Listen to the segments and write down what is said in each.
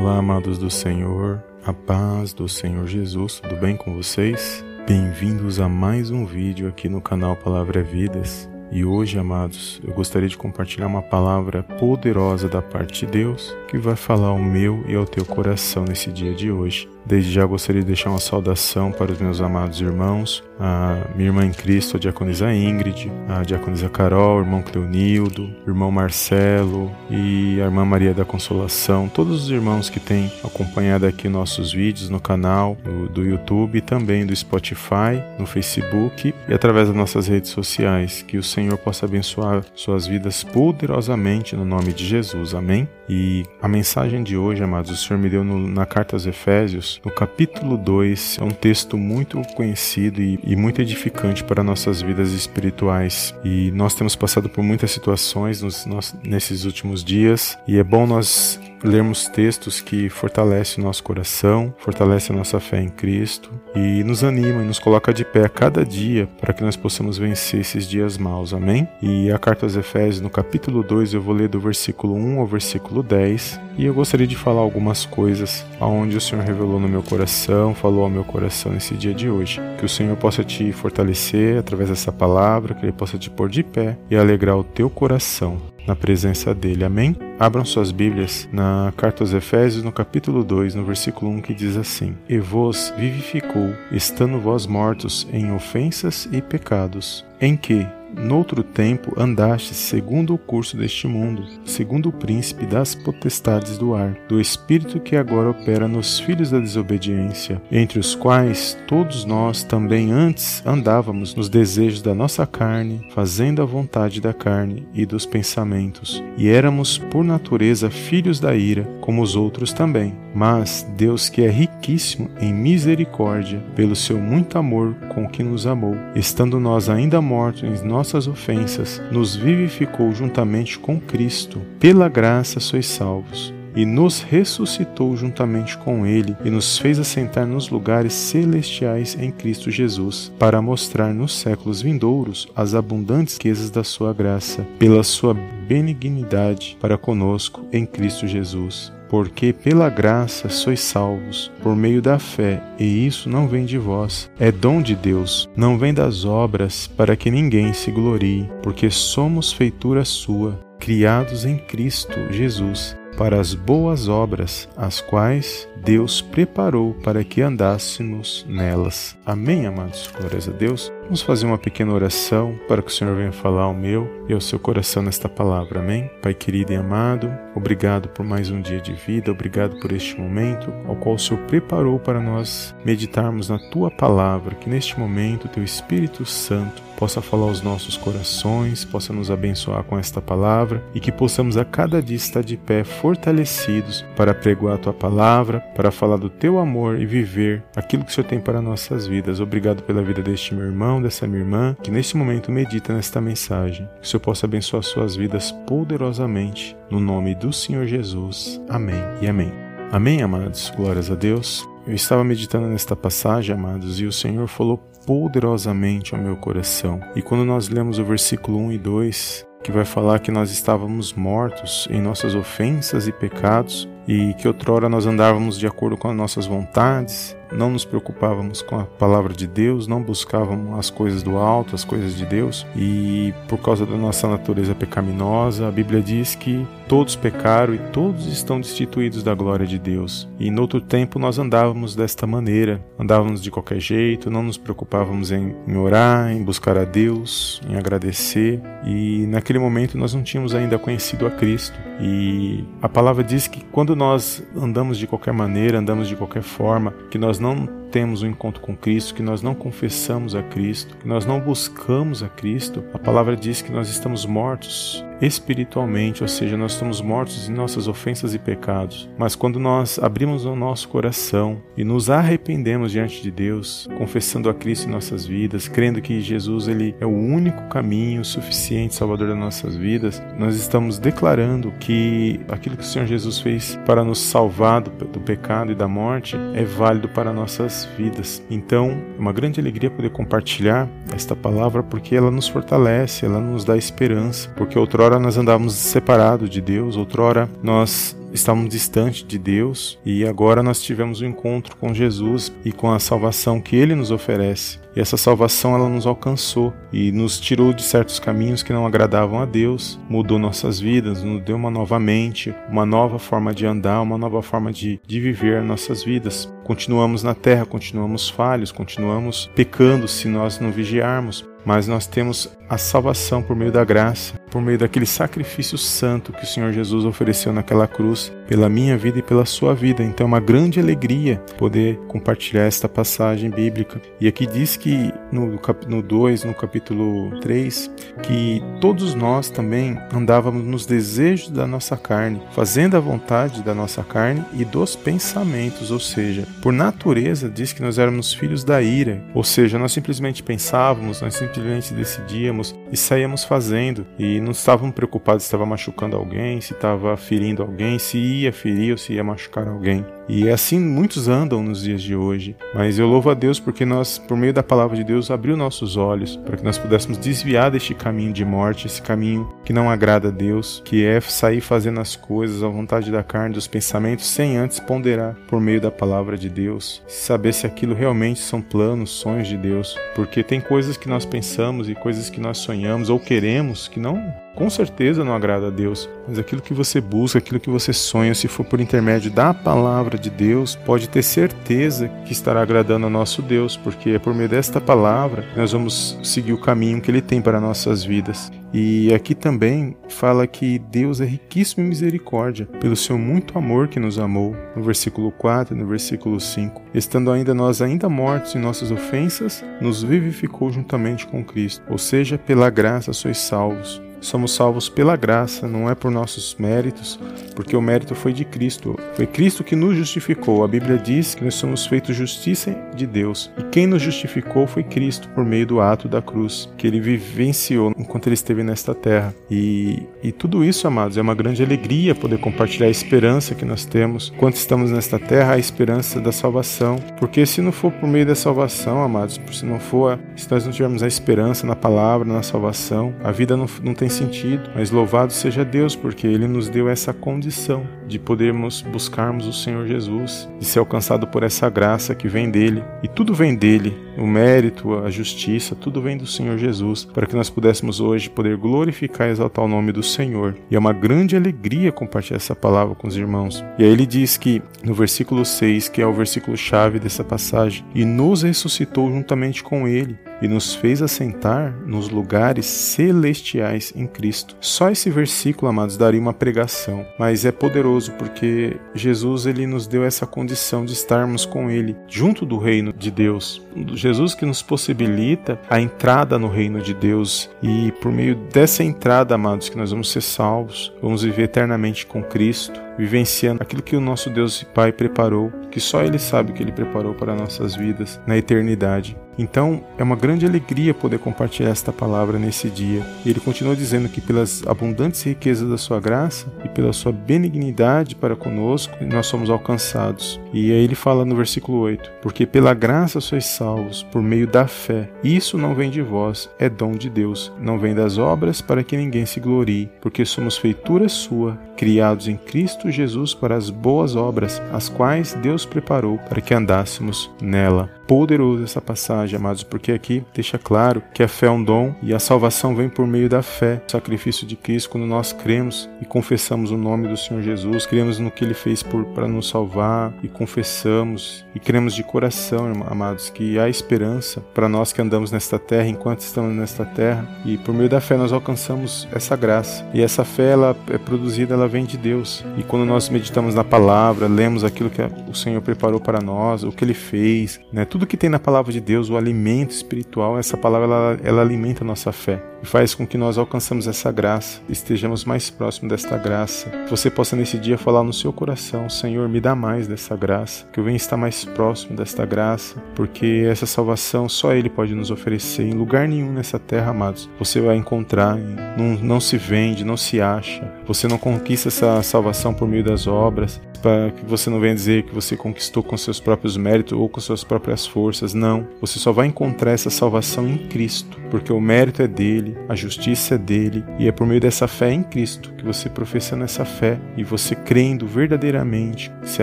Olá, amados do Senhor, a paz do Senhor Jesus, tudo bem com vocês? Bem-vindos a mais um vídeo aqui no canal Palavra Vidas. E hoje, amados, eu gostaria de compartilhar uma palavra poderosa da parte de Deus que vai falar ao meu e ao teu coração nesse dia de hoje. Desde já gostaria de deixar uma saudação para os meus amados irmãos, a minha irmã em Cristo, a diaconisa Ingrid, a diaconisa Carol, o irmão Cleonildo, o irmão Marcelo e a irmã Maria da Consolação, todos os irmãos que têm acompanhado aqui nossos vídeos no canal do, do YouTube também do Spotify, no Facebook e através das nossas redes sociais. Que o Senhor possa abençoar suas vidas poderosamente no nome de Jesus. Amém? E a mensagem de hoje, amados, o Senhor me deu no, na carta aos Efésios, no capítulo 2, é um texto muito conhecido e, e, muito edificante para nossas vidas espirituais. E nós temos passado por muitas situações nos, nós, nesses últimos dias, e é bom nós lermos textos que fortalecem o nosso coração, fortalecem a nossa fé em Cristo e nos anima e nos coloca de pé a cada dia para que nós possamos vencer esses dias maus. Amém? E a carta aos Efésios, no capítulo 2, eu vou ler do versículo 1 ao versículo 10 e eu gostaria de falar algumas coisas aonde o Senhor revelou no meu coração, falou ao meu coração nesse dia de hoje. Que o Senhor possa te fortalecer através dessa palavra, que Ele possa te pôr de pé e alegrar o teu coração na presença dele. Amém? Abram suas Bíblias na carta aos Efésios, no capítulo 2, no versículo 1, que diz assim: E vos vivificou, estando vós mortos em ofensas e pecados, em que, Noutro tempo andaste segundo o curso deste mundo, segundo o príncipe das potestades do ar, do espírito que agora opera nos filhos da desobediência, entre os quais todos nós também antes andávamos nos desejos da nossa carne, fazendo a vontade da carne e dos pensamentos, e éramos por natureza filhos da ira, como os outros também. Mas Deus, que é riquíssimo em misericórdia, pelo seu muito amor com que nos amou, estando nós ainda mortos em nossas ofensas, nos vivificou juntamente com Cristo. Pela graça sois salvos e nos ressuscitou juntamente com Ele e nos fez assentar nos lugares celestiais em Cristo Jesus, para mostrar nos séculos vindouros as abundantes riquezas da Sua graça, pela Sua benignidade para conosco em Cristo Jesus. Porque pela graça sois salvos, por meio da fé, e isso não vem de vós, é dom de Deus, não vem das obras, para que ninguém se glorie, porque somos feitura sua, criados em Cristo Jesus, para as boas obras, as quais Deus preparou para que andássemos nelas. Amém, amados? Glórias a Deus. Vamos fazer uma pequena oração para que o Senhor venha falar ao meu e ao seu coração nesta palavra. Amém? Pai querido e amado, obrigado por mais um dia de vida, obrigado por este momento ao qual o Senhor preparou para nós meditarmos na tua palavra, que neste momento teu Espírito Santo possa falar aos nossos corações, possa nos abençoar com esta palavra e que possamos a cada dia estar de pé fortalecidos para pregoar a tua palavra, para falar do teu amor e viver aquilo que o Senhor tem para nossas vidas. Obrigado pela vida deste meu irmão, dessa minha irmã, que neste momento medita nesta mensagem. Que o Senhor possa abençoar suas vidas poderosamente. No nome do Senhor Jesus. Amém e amém. Amém, amados. Glórias a Deus. Eu estava meditando nesta passagem, amados, e o Senhor falou poderosamente ao meu coração. E quando nós lemos o versículo 1 e 2, que vai falar que nós estávamos mortos em nossas ofensas e pecados, e que outrora nós andávamos de acordo com as nossas vontades, não nos preocupávamos com a palavra de Deus, não buscávamos as coisas do alto, as coisas de Deus, e por causa da nossa natureza pecaminosa, a Bíblia diz que todos pecaram e todos estão destituídos da glória de Deus. E no outro tempo nós andávamos desta maneira, andávamos de qualquer jeito, não nos preocupávamos em, em orar, em buscar a Deus, em agradecer, e naquele momento nós não tínhamos ainda conhecido a Cristo. E a palavra diz que quando nós andamos de qualquer maneira, andamos de qualquer forma, que nós não temos um encontro com Cristo, que nós não confessamos a Cristo, que nós não buscamos a Cristo, a palavra diz que nós estamos mortos espiritualmente, ou seja, nós estamos mortos em nossas ofensas e pecados. Mas quando nós abrimos o nosso coração e nos arrependemos diante de Deus, confessando a Cristo em nossas vidas, crendo que Jesus ele é o único caminho suficiente salvador das nossas vidas, nós estamos declarando que aquilo que o Senhor Jesus fez para nos salvar do, do pecado e da morte é válido para nossas vidas. Então, é uma grande alegria poder compartilhar esta palavra porque ela nos fortalece, ela nos dá esperança, porque outrora nós andávamos separados de Deus, outrora nós estávamos distantes de Deus e agora nós tivemos um encontro com Jesus e com a salvação que ele nos oferece. E essa salvação ela nos alcançou e nos tirou de certos caminhos que não agradavam a Deus, mudou nossas vidas, nos deu uma nova mente, uma nova forma de andar, uma nova forma de, de viver nossas vidas. Continuamos na terra, continuamos falhos, continuamos pecando se nós não vigiarmos, mas nós temos a salvação por meio da graça, por meio daquele sacrifício santo que o Senhor Jesus ofereceu naquela cruz, pela minha vida e pela sua vida. Então é uma grande alegria poder compartilhar esta passagem bíblica. E aqui diz que no, no 2, no capítulo 3, que todos nós também andávamos nos desejos da nossa carne, fazendo a vontade da nossa carne e dos pensamentos, ou seja, por natureza diz que nós éramos filhos da ira, ou seja, nós simplesmente pensávamos, nós simplesmente simplesmente decidíamos e saíamos fazendo e não estávamos preocupados se estava machucando alguém, se estava ferindo alguém, se ia ferir ou se ia machucar alguém. E é assim muitos andam nos dias de hoje. Mas eu louvo a Deus porque nós, por meio da palavra de Deus, abriu nossos olhos para que nós pudéssemos desviar deste caminho de morte, esse caminho que não agrada a Deus, que é sair fazendo as coisas à vontade da carne, dos pensamentos, sem antes ponderar por meio da palavra de Deus, saber se aquilo realmente são planos, sonhos de Deus. Porque tem coisas que nós pensamos e coisas que nós sonhamos ou queremos que não com certeza não agrada a Deus, mas aquilo que você busca, aquilo que você sonha, se for por intermédio da palavra de Deus, pode ter certeza que estará agradando ao nosso Deus, porque é por meio desta palavra que nós vamos seguir o caminho que Ele tem para nossas vidas. E aqui também fala que Deus é riquíssimo em misericórdia, pelo seu muito amor que nos amou, no versículo 4 e no versículo 5. Estando ainda nós ainda mortos em nossas ofensas, nos vivificou juntamente com Cristo, ou seja, pela graça sois salvos somos salvos pela graça, não é por nossos méritos, porque o mérito foi de Cristo. Foi Cristo que nos justificou. A Bíblia diz que nós somos feitos justiça de Deus. E quem nos justificou foi Cristo por meio do ato da cruz, que ele vivenciou enquanto ele esteve nesta terra. E, e tudo isso, amados, é uma grande alegria poder compartilhar a esperança que nós temos enquanto estamos nesta terra, a esperança da salvação. Porque se não for por meio da salvação, amados, se não for, se nós não tivermos a esperança na palavra, na salvação, a vida não, não tem sentido, mas louvado seja Deus porque Ele nos deu essa condição de podermos buscarmos o Senhor Jesus, de ser alcançado por essa graça que vem dele. E tudo vem dele, o mérito, a justiça, tudo vem do Senhor Jesus, para que nós pudéssemos hoje poder glorificar e exaltar o nome do Senhor. E é uma grande alegria compartilhar essa palavra com os irmãos. E aí ele diz que no versículo 6, que é o versículo chave dessa passagem, e nos ressuscitou juntamente com ele e nos fez assentar nos lugares celestiais em Cristo. Só esse versículo, amados, daria uma pregação, mas é poderoso porque Jesus ele nos deu essa condição de estarmos com ele junto do reino de Deus. Jesus que nos possibilita a entrada no reino de Deus e por meio dessa entrada, amados, que nós vamos ser salvos, vamos viver eternamente com Cristo, vivenciando aquilo que o nosso Deus e Pai preparou, que só ele sabe que ele preparou para nossas vidas na eternidade. Então, é uma grande alegria poder compartilhar esta palavra nesse dia. E ele continua dizendo que pelas abundantes riquezas da sua graça e pela sua benignidade para conosco, nós somos alcançados. E aí ele fala no versículo 8: Porque pela graça sois salvos por meio da fé. Isso não vem de vós, é dom de Deus. Não vem das obras para que ninguém se glorie, porque somos feitura sua, criados em Cristo Jesus para as boas obras, as quais Deus preparou para que andássemos nela poderoso essa passagem, amados, porque aqui deixa claro que a fé é um dom e a salvação vem por meio da fé, o sacrifício de Cristo, quando nós cremos e confessamos o nome do Senhor Jesus, cremos no que ele fez para nos salvar e confessamos e cremos de coração, amados, que há esperança para nós que andamos nesta terra enquanto estamos nesta terra e por meio da fé nós alcançamos essa graça. E essa fé ela é produzida, ela vem de Deus. E quando nós meditamos na palavra, lemos aquilo que o Senhor preparou para nós, o que ele fez, né? Tudo tudo que tem na palavra de Deus, o alimento espiritual, essa palavra ela, ela alimenta a nossa fé e faz com que nós alcançamos essa graça, estejamos mais próximos desta graça. Que você possa nesse dia falar no seu coração: Senhor, me dá mais dessa graça, que eu venha estar mais próximo desta graça, porque essa salvação só Ele pode nos oferecer. Em lugar nenhum nessa terra, amados, você vai encontrar. Não, não se vende, não se acha. Você não conquista essa salvação por meio das obras, para que você não venha dizer que você conquistou com seus próprios méritos ou com suas próprias forças. Não. Você só vai encontrar essa salvação em Cristo, porque o mérito é dele dele, a justiça é dele, e é por meio dessa fé em Cristo que você professando essa fé e você crendo verdadeiramente, se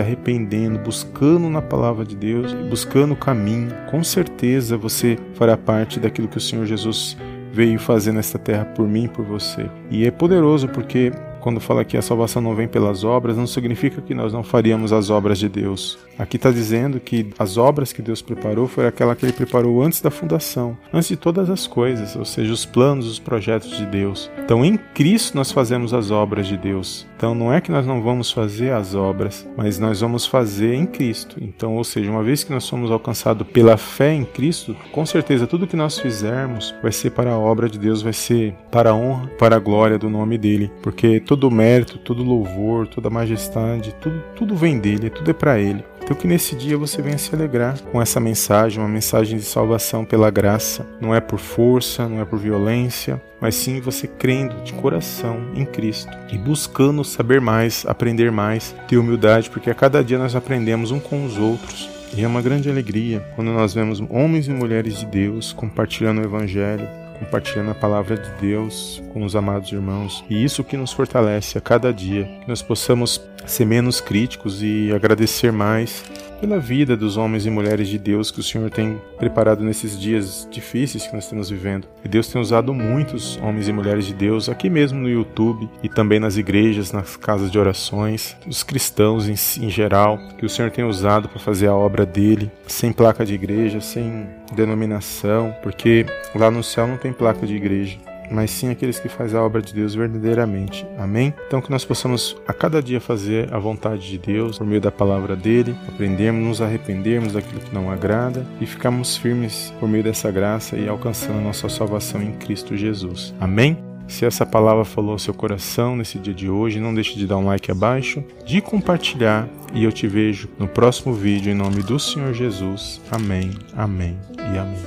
arrependendo, buscando na palavra de Deus, buscando o caminho, com certeza você fará parte daquilo que o Senhor Jesus veio fazer nesta terra por mim e por você. E é poderoso porque quando fala que a salvação não vem pelas obras, não significa que nós não faríamos as obras de Deus. Aqui está dizendo que as obras que Deus preparou foi aquela que Ele preparou antes da fundação, antes de todas as coisas, ou seja, os planos, os projetos de Deus. Então, em Cristo nós fazemos as obras de Deus. Então, não é que nós não vamos fazer as obras, mas nós vamos fazer em Cristo. Então, ou seja, uma vez que nós somos alcançados pela fé em Cristo, com certeza tudo que nós fizermos vai ser para a obra de Deus, vai ser para a honra, para a glória do nome dele, porque todo mérito, todo louvor, toda majestade, tudo, tudo vem dele, tudo é para ele. Então que nesse dia você venha se alegrar com essa mensagem, uma mensagem de salvação pela graça. Não é por força, não é por violência, mas sim você crendo de coração em Cristo e buscando saber mais, aprender mais, ter humildade, porque a cada dia nós aprendemos um com os outros. E é uma grande alegria quando nós vemos homens e mulheres de Deus compartilhando o Evangelho, compartilhando a palavra de Deus com os amados irmãos. E isso que nos fortalece a cada dia, que nós possamos ser menos críticos e agradecer mais pela vida dos homens e mulheres de Deus que o Senhor tem preparado nesses dias difíceis que nós estamos vivendo. E Deus tem usado muitos homens e mulheres de Deus aqui mesmo no YouTube e também nas igrejas, nas casas de orações, os cristãos em, em geral, que o Senhor tem usado para fazer a obra dele, sem placa de igreja, sem denominação, porque lá no céu não tem placa de igreja mas sim aqueles que fazem a obra de Deus verdadeiramente. Amém? Então que nós possamos a cada dia fazer a vontade de Deus por meio da palavra dele, aprendermos, nos arrependermos daquilo que não agrada e ficarmos firmes por meio dessa graça e alcançando nossa salvação em Cristo Jesus. Amém? Se essa palavra falou ao seu coração nesse dia de hoje, não deixe de dar um like abaixo, de compartilhar e eu te vejo no próximo vídeo em nome do Senhor Jesus. Amém, amém e amém.